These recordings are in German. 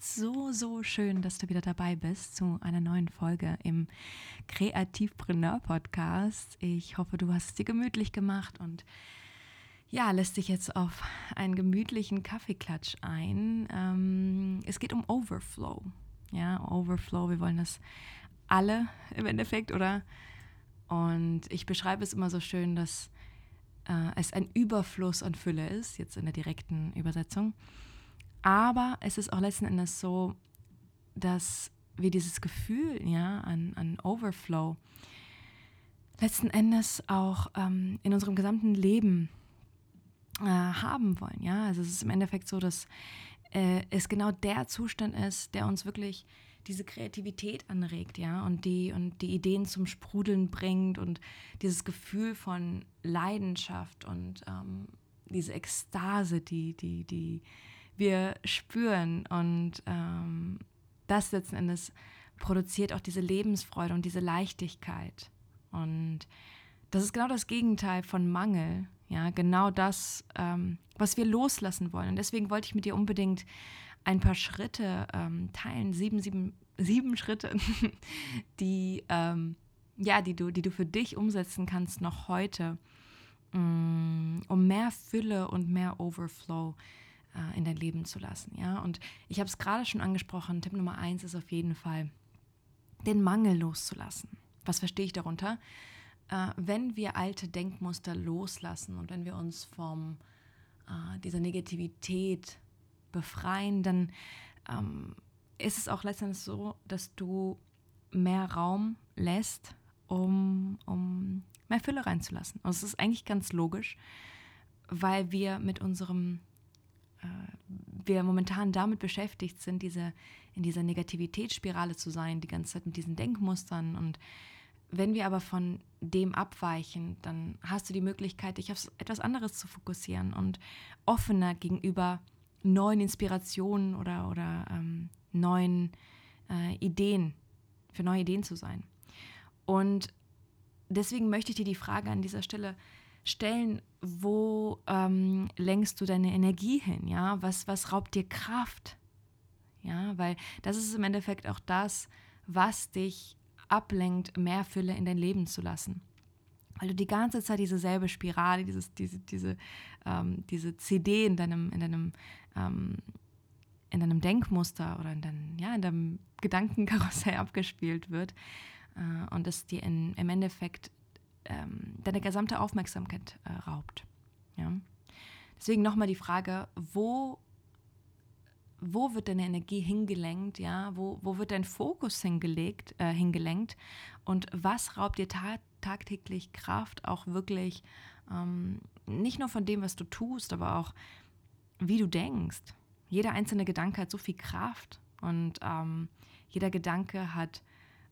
So, so schön, dass du wieder dabei bist zu einer neuen Folge im Kreativpreneur Podcast. Ich hoffe, du hast es dir gemütlich gemacht und ja, lässt dich jetzt auf einen gemütlichen Kaffeeklatsch ein. Ähm, es geht um Overflow. Ja, Overflow, wir wollen das alle im Endeffekt, oder? Und ich beschreibe es immer so schön, dass äh, es ein Überfluss an Fülle ist, jetzt in der direkten Übersetzung. Aber es ist auch letzten Endes so, dass wir dieses Gefühl ja, an, an Overflow letzten Endes auch ähm, in unserem gesamten Leben äh, haben wollen. Ja? Also es ist im Endeffekt so, dass äh, es genau der Zustand ist, der uns wirklich diese Kreativität anregt, ja, und die, und die Ideen zum Sprudeln bringt und dieses Gefühl von Leidenschaft und ähm, diese Ekstase, die, die, die, wir spüren. Und ähm, das letzten Endes produziert auch diese Lebensfreude und diese Leichtigkeit. Und das ist genau das Gegenteil von Mangel. Ja, genau das, ähm, was wir loslassen wollen. Und deswegen wollte ich mit dir unbedingt ein paar Schritte ähm, teilen, sieben, sieben, sieben Schritte, die, ähm, ja, die, du, die du für dich umsetzen kannst noch heute, mm, um mehr Fülle und mehr Overflow zu äh, in dein Leben zu lassen. Ja? Und ich habe es gerade schon angesprochen, Tipp Nummer eins ist auf jeden Fall, den Mangel loszulassen. Was verstehe ich darunter? Äh, wenn wir alte Denkmuster loslassen und wenn wir uns von äh, dieser Negativität befreien, dann ähm, ist es auch letztendlich so, dass du mehr Raum lässt, um, um mehr Fülle reinzulassen. Und es ist eigentlich ganz logisch, weil wir mit unserem wir momentan damit beschäftigt sind, diese, in dieser Negativitätsspirale zu sein, die ganze Zeit mit diesen Denkmustern. Und wenn wir aber von dem abweichen, dann hast du die Möglichkeit, dich auf etwas anderes zu fokussieren und offener gegenüber neuen Inspirationen oder, oder ähm, neuen äh, Ideen, für neue Ideen zu sein. Und deswegen möchte ich dir die Frage an dieser Stelle stellen, wo ähm, lenkst du deine Energie hin? Ja, was, was raubt dir Kraft? Ja, weil das ist im Endeffekt auch das, was dich ablenkt, mehr Fülle in dein Leben zu lassen. Weil du die ganze Zeit diese selbe Spirale, dieses, diese, diese, ähm, diese CD in deinem, in deinem, ähm, in deinem Denkmuster oder in, dein, ja, in deinem Gedankenkarussell abgespielt wird äh, und es dir in, im Endeffekt ähm, deine gesamte Aufmerksamkeit äh, raubt. Ja? Deswegen nochmal die Frage, wo, wo wird deine Energie hingelenkt, ja? wo, wo wird dein Fokus hingelegt, äh, hingelenkt und was raubt dir ta tagtäglich Kraft, auch wirklich ähm, nicht nur von dem, was du tust, aber auch wie du denkst. Jeder einzelne Gedanke hat so viel Kraft und ähm, jeder Gedanke hat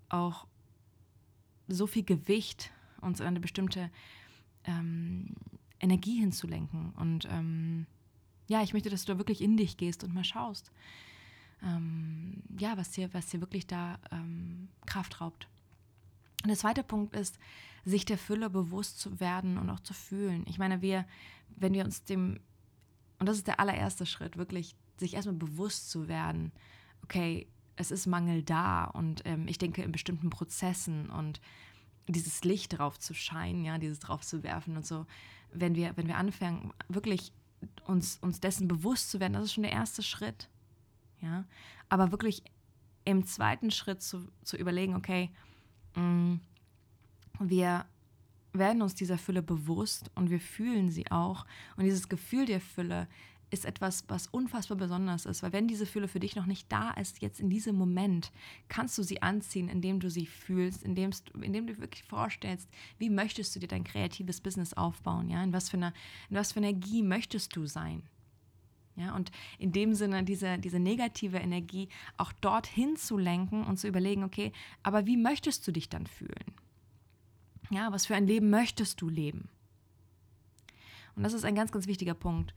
auch so viel Gewicht uns in eine bestimmte ähm, Energie hinzulenken. Und ähm, ja, ich möchte, dass du da wirklich in dich gehst und mal schaust, ähm, ja, was dir, was dir wirklich da ähm, Kraft raubt. Und der zweite Punkt ist, sich der Fülle bewusst zu werden und auch zu fühlen. Ich meine, wir, wenn wir uns dem, und das ist der allererste Schritt, wirklich sich erstmal bewusst zu werden, okay, es ist Mangel da und ähm, ich denke in bestimmten Prozessen und dieses Licht drauf zu scheinen, ja, dieses drauf zu werfen und so. Wenn wir, wenn wir anfangen, wirklich uns, uns dessen bewusst zu werden, das ist schon der erste Schritt. Ja. Aber wirklich im zweiten Schritt zu, zu überlegen, okay, mh, mm, wir, werden uns dieser Fülle bewusst und wir fühlen sie auch. Und dieses Gefühl der Fülle ist etwas, was unfassbar besonders ist, weil wenn diese Fülle für dich noch nicht da ist, jetzt in diesem Moment, kannst du sie anziehen, indem du sie fühlst, indem, indem du wirklich vorstellst, wie möchtest du dir dein kreatives Business aufbauen, ja, in was für einer, in was für Energie möchtest du sein, ja, und in dem Sinne diese, diese negative Energie auch dorthin zu lenken und zu überlegen, okay, aber wie möchtest du dich dann fühlen? Ja, was für ein Leben möchtest du leben? Und das ist ein ganz, ganz wichtiger Punkt,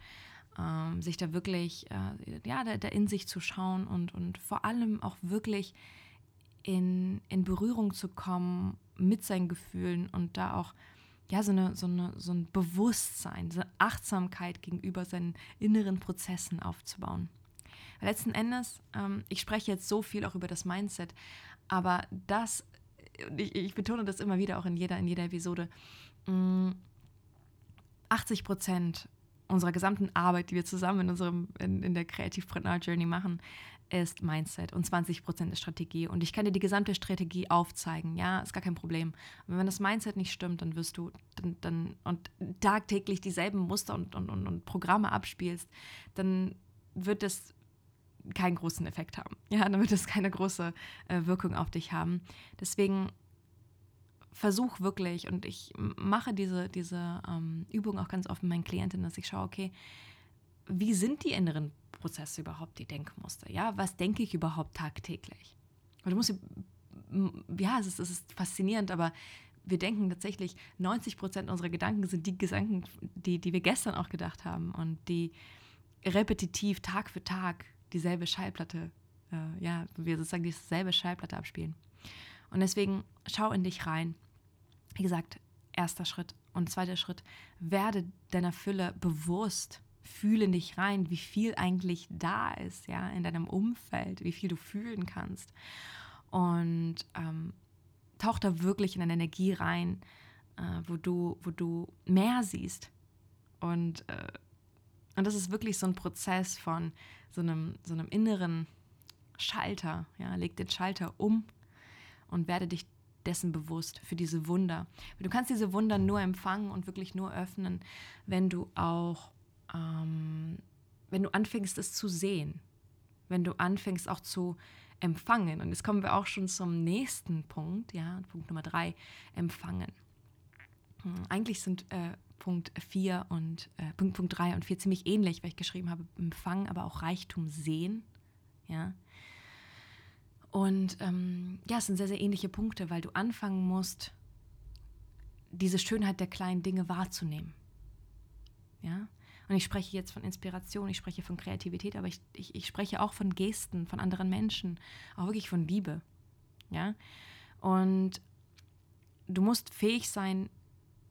ähm, sich da wirklich, äh, ja, da, da, in sich zu schauen und, und vor allem auch wirklich in, in Berührung zu kommen mit seinen Gefühlen und da auch ja, so, eine, so, eine, so ein Bewusstsein, so eine Achtsamkeit gegenüber seinen inneren Prozessen aufzubauen. Letzten Endes, ähm, ich spreche jetzt so viel auch über das Mindset, aber das, ich, ich betone das immer wieder auch in jeder, in jeder Episode, mh, mm, 80 Prozent unserer gesamten Arbeit, die wir zusammen in, unserem, in, in der Kreativpreneur Journey machen, ist Mindset und 20 Prozent ist Strategie. Und ich kann dir die gesamte Strategie aufzeigen, ja, ist gar kein Problem. Und wenn das Mindset nicht stimmt, dann wirst du dann, dann und tagtäglich dieselben Muster und, und, und, und Programme abspielst, dann wird es keinen großen Effekt haben. Ja, dann wird es keine große äh, Wirkung auf dich haben. Deswegen versuch wirklich, und ich mache diese, diese ähm, Übung auch ganz oft mit meinen Klientinnen, dass ich schaue, okay, wie sind die inneren Prozesse überhaupt, die Denkmuster? Ja, was denke ich überhaupt tagtäglich? Und du musst, ja, es ist, es ist faszinierend, aber wir denken tatsächlich, 90 Prozent unserer Gedanken sind die Gedanken, die, die wir gestern auch gedacht haben und die repetitiv Tag für Tag dieselbe Schallplatte, äh, ja, wir sozusagen dieselbe Schallplatte abspielen. Und deswegen schau in dich rein. Wie gesagt, erster Schritt und zweiter Schritt, werde deiner Fülle bewusst fühle in dich rein, wie viel eigentlich da ist, ja, in deinem Umfeld, wie viel du fühlen kannst. Und ähm, tauch da wirklich in eine Energie rein, äh, wo, du, wo du mehr siehst. Und, äh, und das ist wirklich so ein Prozess von so einem, so einem inneren Schalter. Ja, leg den Schalter um und werde dich dessen bewusst für diese Wunder. Du kannst diese Wunder nur empfangen und wirklich nur öffnen, wenn du auch ähm, wenn du anfängst, es zu sehen, wenn du anfängst auch zu empfangen. Und jetzt kommen wir auch schon zum nächsten Punkt, ja, Punkt Nummer drei, empfangen. Hm, eigentlich sind äh, Punkt 4 und äh, Punkt, Punkt 3 und 4 ziemlich ähnlich, weil ich geschrieben habe, empfangen, aber auch Reichtum sehen. Ja. Und ähm, ja, es sind sehr, sehr ähnliche Punkte, weil du anfangen musst, diese Schönheit der kleinen Dinge wahrzunehmen. Ja. Und ich spreche jetzt von Inspiration, ich spreche von Kreativität, aber ich, ich, ich spreche auch von Gesten, von anderen Menschen, auch wirklich von Liebe. Ja. Und du musst fähig sein,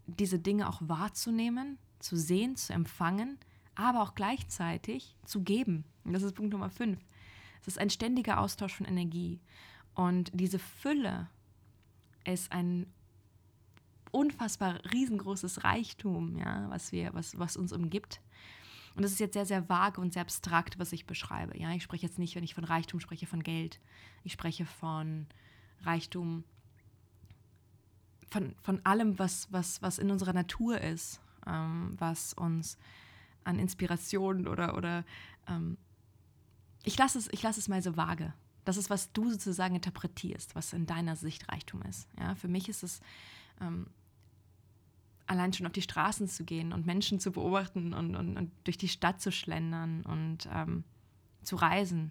diese Dinge auch wahrzunehmen, zu sehen, zu empfangen, aber auch gleichzeitig zu geben. Und das ist Punkt Nummer fünf. Es ist ein ständiger Austausch von Energie. Und diese Fülle ist ein unfassbar riesengroßes Reichtum, ja, was, wir, was, was uns umgibt. Und das ist jetzt sehr, sehr vage und sehr abstrakt, was ich beschreibe. Ja, ich spreche jetzt nicht, wenn ich von Reichtum spreche, von Geld. Ich spreche von Reichtum, von, von allem, was, was, was in unserer Natur ist, ähm, was uns an Inspiration oder, oder ähm, ich lasse es, lass es mal so vage. Das ist, was du sozusagen interpretierst, was in deiner Sicht Reichtum ist. Ja, für mich ist es ähm, allein schon auf die Straßen zu gehen und Menschen zu beobachten und, und, und durch die Stadt zu schlendern und ähm, zu reisen.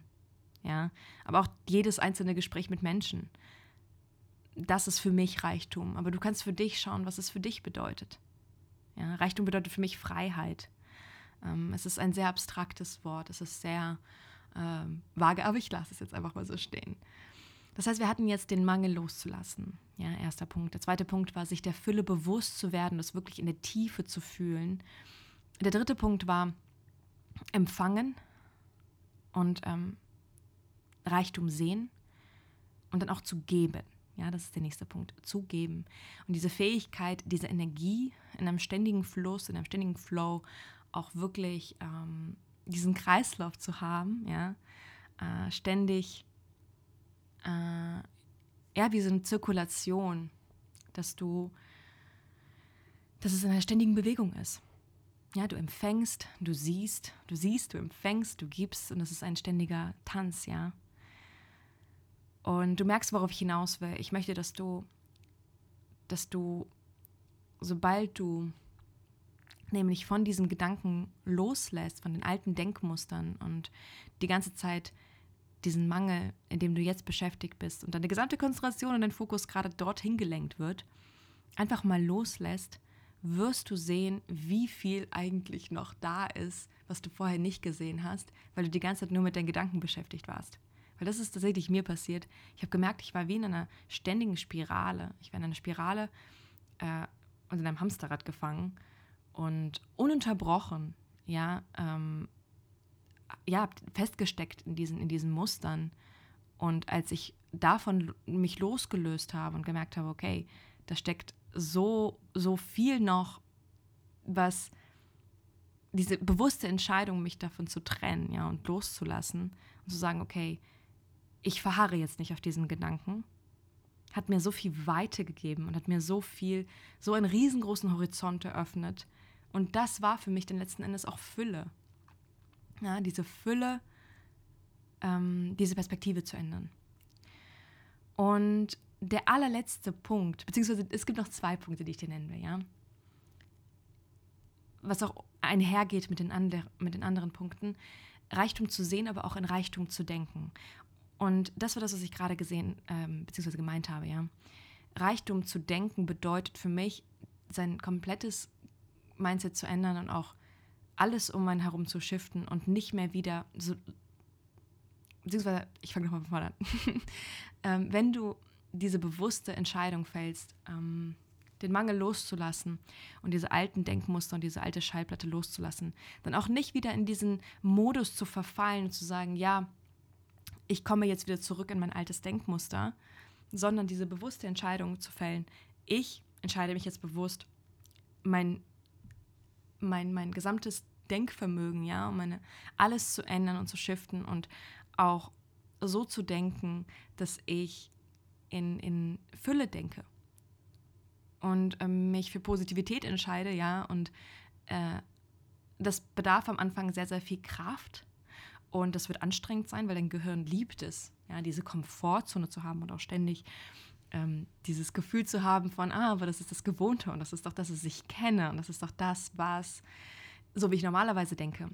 Ja, aber auch jedes einzelne Gespräch mit Menschen. Das ist für mich Reichtum. Aber du kannst für dich schauen, was es für dich bedeutet. Ja, Reichtum bedeutet für mich Freiheit. Ähm, es ist ein sehr abstraktes Wort. Es ist sehr ähm, vage, aber ich lasse es jetzt einfach mal so stehen. Das heißt, wir hatten jetzt den Mangel loszulassen. Ja, erster Punkt. Der zweite Punkt war, sich der Fülle bewusst zu werden, das wirklich in der Tiefe zu fühlen. Der dritte Punkt war empfangen und ähm, Reichtum sehen und dann auch zu geben. Ja, das ist der nächste Punkt. Zu geben. Und diese Fähigkeit, diese Energie in einem ständigen Fluss, in einem ständigen Flow auch wirklich ähm, diesen Kreislauf zu haben, ja, äh, ständig äh, ja, wie so eine Zirkulation, dass du dass es in einer ständigen Bewegung ist. Ja, du empfängst, du siehst, du siehst, du empfängst, du gibst und es ist ein ständiger Tanz, ja. Und du merkst, worauf ich hinaus will. Ich möchte, dass du, dass du, sobald du nämlich von diesen Gedanken loslässt, von den alten Denkmustern und die ganze Zeit diesen Mangel, in dem du jetzt beschäftigt bist und deine gesamte Konzentration und dein Fokus gerade dorthin gelenkt wird, einfach mal loslässt, wirst du sehen, wie viel eigentlich noch da ist, was du vorher nicht gesehen hast, weil du die ganze Zeit nur mit deinen Gedanken beschäftigt warst. Weil das ist tatsächlich mir passiert. Ich habe gemerkt, ich war wie in einer ständigen Spirale. Ich war in einer Spirale äh, und in einem Hamsterrad gefangen und ununterbrochen, ja, ähm, ja, festgesteckt in diesen, in diesen Mustern. Und als ich davon mich losgelöst habe und gemerkt habe, okay, da steckt so, so viel noch, was diese bewusste Entscheidung, mich davon zu trennen, ja, und loszulassen und zu sagen, okay, ich verharre jetzt nicht auf diesen Gedanken, hat mir so viel Weite gegeben und hat mir so viel, so einen riesengroßen Horizont eröffnet. Und das war für mich dann letzten Endes auch Fülle. Ja, diese Fülle, ähm, diese Perspektive zu ändern. Und der allerletzte Punkt, beziehungsweise es gibt noch zwei Punkte, die ich dir nennen will, ja. Was auch einhergeht mit den, ander, mit den anderen Punkten, Reichtum zu sehen, aber auch in Reichtum zu denken. Und das war das, was ich gerade gesehen, ähm, beziehungsweise gemeint habe, ja. Reichtum zu denken bedeutet für mich, sein komplettes Mindset zu ändern und auch alles um einen herum zu shiften und nicht mehr wieder so, beziehungsweise, ich fange nochmal von vorne an. ähm, wenn du diese bewusste Entscheidung fällst, ähm, den Mangel loszulassen und diese alten Denkmuster und diese alte Schallplatte loszulassen, dann auch nicht wieder in diesen Modus zu verfallen und zu sagen, ja, ich komme jetzt wieder zurück in mein altes Denkmuster, sondern diese bewusste Entscheidung zu fällen, ich entscheide mich jetzt bewusst, mein, mein, mein gesamtes Denkvermögen, ja, um meine, alles zu ändern und zu shiften und auch so zu denken, dass ich in, in Fülle denke und äh, mich für Positivität entscheide, ja, und äh, das bedarf am Anfang sehr, sehr viel Kraft und das wird anstrengend sein, weil dein Gehirn liebt es, ja, diese Komfortzone zu haben und auch ständig ähm, dieses Gefühl zu haben von, ah, aber das ist das Gewohnte und das ist doch das, was ich kenne und das ist doch das, was, so wie ich normalerweise denke.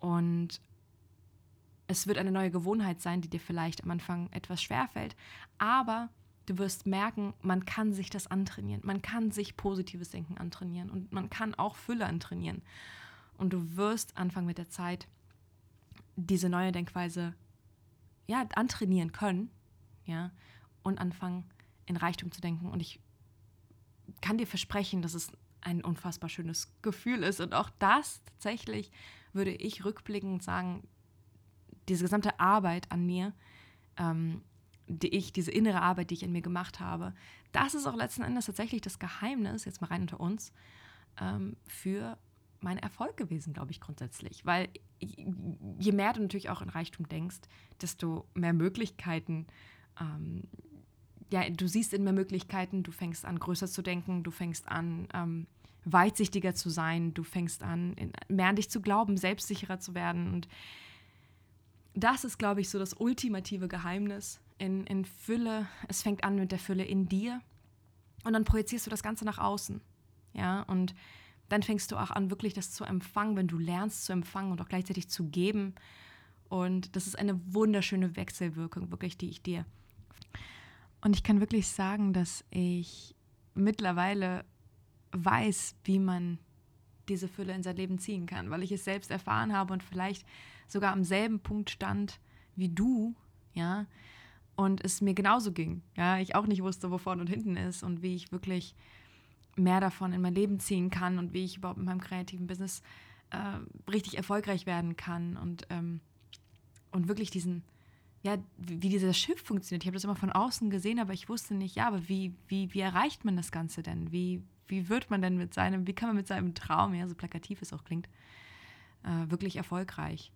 Und es wird eine neue Gewohnheit sein, die dir vielleicht am Anfang etwas schwerfällt, aber du wirst merken, man kann sich das antrainieren. Man kann sich positives Denken antrainieren und man kann auch Fülle antrainieren. Und du wirst anfangen mit der Zeit diese neue Denkweise ja, antrainieren können, ja, und anfangen in Reichtum zu denken. Und ich kann dir versprechen, dass es ein unfassbar schönes Gefühl ist. Und auch das tatsächlich würde ich rückblickend sagen, diese gesamte Arbeit an mir, ähm, die ich, diese innere Arbeit, die ich in mir gemacht habe, das ist auch letzten Endes tatsächlich das Geheimnis, jetzt mal rein unter uns, ähm, für meinen Erfolg gewesen, glaube ich, grundsätzlich. Weil je mehr du natürlich auch in Reichtum denkst, desto mehr Möglichkeiten, ähm, ja, du siehst in mehr Möglichkeiten, du fängst an, größer zu denken, du fängst an, ähm, weitsichtiger zu sein, du fängst an, in, mehr an dich zu glauben, selbstsicherer zu werden und das ist, glaube ich, so das ultimative Geheimnis in, in Fülle. Es fängt an mit der Fülle in dir und dann projizierst du das Ganze nach außen. Ja, und dann fängst du auch an, wirklich das zu empfangen, wenn du lernst zu empfangen und auch gleichzeitig zu geben. Und das ist eine wunderschöne Wechselwirkung, wirklich, die ich dir. Und ich kann wirklich sagen, dass ich mittlerweile weiß, wie man diese Fülle in sein Leben ziehen kann, weil ich es selbst erfahren habe und vielleicht sogar am selben Punkt stand wie du, ja, und es mir genauso ging, ja, ich auch nicht wusste, wo vorne und hinten ist und wie ich wirklich mehr davon in mein Leben ziehen kann und wie ich überhaupt in meinem kreativen Business äh, richtig erfolgreich werden kann und, ähm, und wirklich diesen, ja, wie, dieses Schiff funktioniert. Ich habe das immer von außen gesehen, aber ich wusste nicht, ja, aber wie, wie, wie erreicht man das Ganze denn? Wie, wie wird man denn mit seinem, wie kann man mit seinem Traum, ja, so plakativ es auch klingt, äh, wirklich erfolgreich?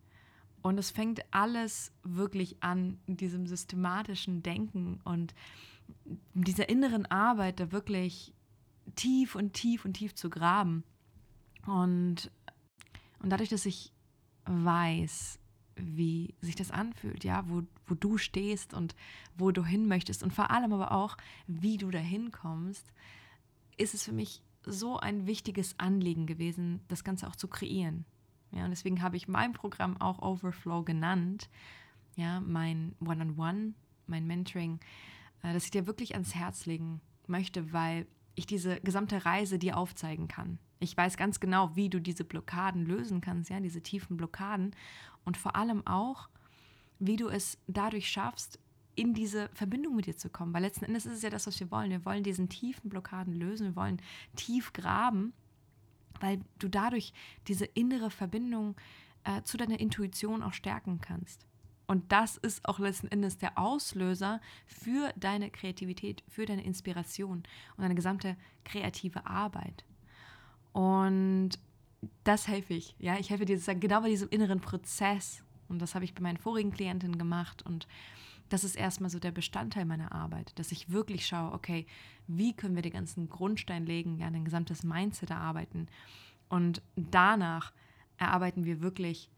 Und es fängt alles wirklich an diesem systematischen Denken und dieser inneren Arbeit, da wirklich tief und tief und tief zu graben. Und, und dadurch, dass ich weiß, wie sich das anfühlt, ja, wo, wo du stehst und wo du hin möchtest und vor allem aber auch, wie du dahin kommst, ist es für mich so ein wichtiges Anliegen gewesen, das Ganze auch zu kreieren. Ja, und deswegen habe ich mein Programm auch Overflow genannt, ja, mein One-on-One, mein Mentoring, äh, das ich dir wirklich ans Herz legen möchte, weil ich diese gesamte Reise dir aufzeigen kann. Ich weiß ganz genau, wie du diese Blockaden lösen kannst, ja, diese tiefen Blockaden und vor allem auch, wie du es dadurch schaffst, in diese Verbindung mit dir zu kommen. Weil letzten Endes ist es ja das, was wir wollen. Wir wollen diesen tiefen Blockaden lösen, wir wollen tief graben, weil du dadurch diese innere Verbindung äh, zu deiner Intuition auch stärken kannst. Und das ist auch letzten Endes der Auslöser für deine Kreativität, für deine Inspiration und deine gesamte kreative Arbeit. Und das helfe ich. Ja, ich helfe dir genau bei diesem inneren Prozess. Und das habe ich bei meinen vorigen Klientinnen gemacht. Und das ist erstmal so der Bestandteil meiner Arbeit, dass ich wirklich schaue, okay, wie können wir den ganzen Grundstein legen, ja, ein gesamtes Mindset erarbeiten. Und danach erarbeiten wir wirklich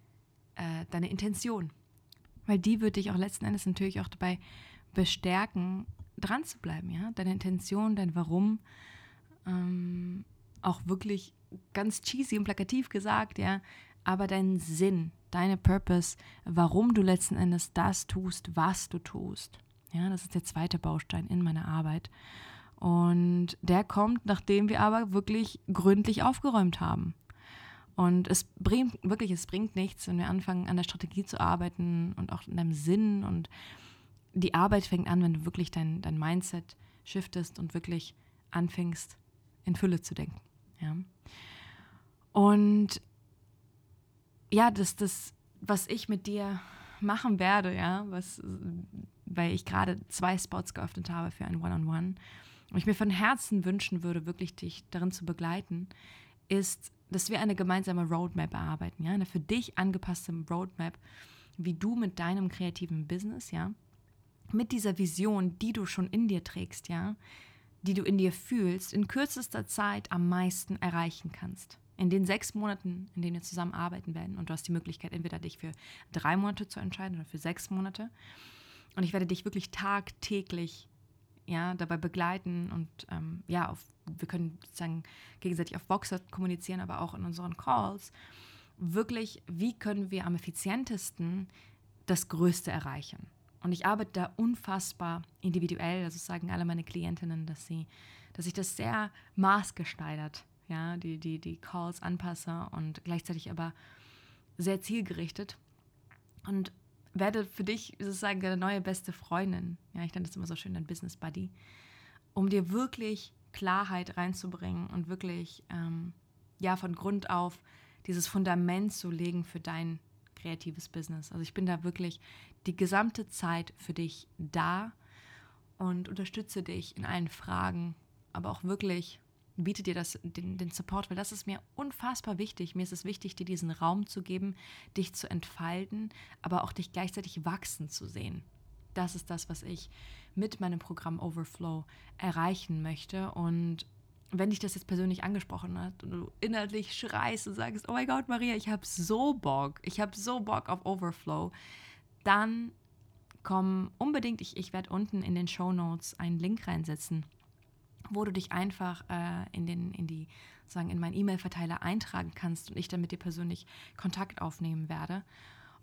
äh, deine Intention weil die wird dich auch letzten Endes natürlich auch dabei bestärken, dran zu bleiben, ja, deine Intention, dein Warum, ähm, auch wirklich ganz cheesy und plakativ gesagt, ja, aber dein Sinn, deine Purpose, warum du letzten Endes das tust, was du tust. Ja, das ist der zweite Baustein in meiner Arbeit. Und der kommt, nachdem wir aber wirklich gründlich aufgeräumt haben. Und es bringt wirklich, es bringt nichts, wenn wir anfangen, an der Strategie zu arbeiten und auch in deinem Sinn. Und die Arbeit fängt an, wenn du wirklich dein, dein Mindset shiftest und wirklich anfängst, in Fülle zu denken. Ja? Und ja, das, das, was ich mit dir machen werde, ja, was, weil ich gerade zwei Spots geöffnet habe für ein One-on-One -on -One, und ich mir von Herzen wünschen würde, wirklich dich darin zu begleiten, ist dass wir eine gemeinsame Roadmap erarbeiten, ja, eine für dich angepasste Roadmap, wie du mit deinem kreativen Business, ja, mit dieser Vision, die du schon in dir trägst, ja, die du in dir fühlst, in kürzester Zeit am meisten erreichen kannst. In den sechs Monaten, in denen wir zusammen arbeiten werden. Und du hast die Möglichkeit, entweder dich für drei Monate zu entscheiden oder für sechs Monate. Und ich werde dich wirklich tagtäglich ja, dabei begleiten und ähm, ja, auf, wir können sozusagen gegenseitig auf Boxer kommunizieren, aber auch in unseren Calls. Wirklich, wie können wir am effizientesten das Größte erreichen? Und ich arbeite da unfassbar individuell. Also sagen alle meine Klientinnen, dass sie, dass ich das sehr maßgeschneidert, ja, die, die, die Calls anpasse und gleichzeitig aber sehr zielgerichtet. Und werde für dich sozusagen deine neue beste Freundin. Ja, ich nenne das immer so schön, dein Business Buddy. Um dir wirklich Klarheit reinzubringen und wirklich, ähm, ja, von Grund auf dieses Fundament zu legen für dein kreatives Business. Also ich bin da wirklich die gesamte Zeit für dich da und unterstütze dich in allen Fragen, aber auch wirklich biete dir das, den, den Support, weil das ist mir unfassbar wichtig. Mir ist es wichtig, dir diesen Raum zu geben, dich zu entfalten, aber auch dich gleichzeitig wachsen zu sehen. Das ist das, was ich mit meinem Programm Overflow erreichen möchte. Und wenn dich das jetzt persönlich angesprochen hat und du inhaltlich schreist und sagst, oh mein Gott, Maria, ich habe so Bock, ich habe so Bock auf Overflow, dann komm unbedingt, ich, ich werde unten in den Show Notes einen Link reinsetzen wo du dich einfach äh, in, den, in die, sagen, in meinen E-Mail-Verteiler eintragen kannst und ich dann mit dir persönlich Kontakt aufnehmen werde.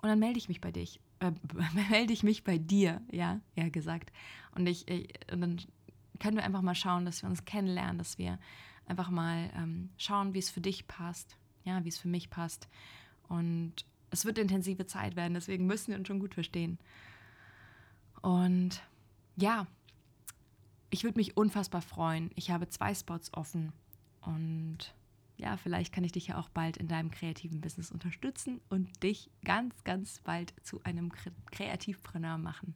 Und dann melde ich mich bei dich, äh, melde ich mich bei dir, ja, eher gesagt. Und ich, ich, und dann können wir einfach mal schauen, dass wir uns kennenlernen, dass wir einfach mal ähm, schauen, wie es für dich passt, ja, wie es für mich passt. Und es wird intensive Zeit werden, deswegen müssen wir uns schon gut verstehen. Und ja, ich würde mich unfassbar freuen. Ich habe zwei Spots offen und ja, vielleicht kann ich dich ja auch bald in deinem kreativen Business unterstützen und dich ganz, ganz bald zu einem Kreativpreneur machen.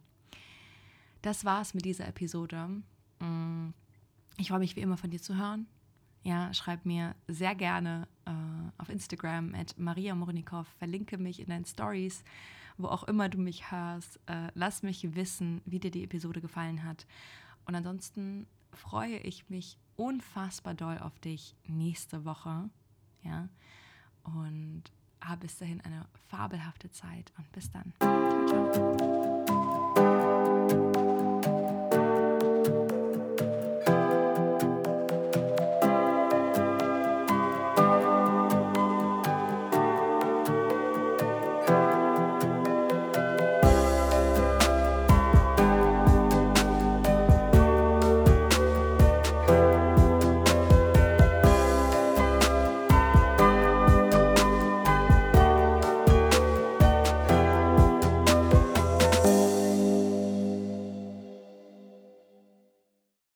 Das war's mit dieser Episode. Mm, ich freue mich wie immer von dir zu hören. Ja, schreib mir sehr gerne äh, auf Instagram at Maria Mornikow, verlinke mich in deinen Stories, wo auch immer du mich hörst. Äh, lass mich wissen, wie dir die Episode gefallen hat. Und ansonsten freue ich mich unfassbar doll auf dich nächste Woche. Ja, und habe bis dahin eine fabelhafte Zeit und bis dann. Ciao, ciao.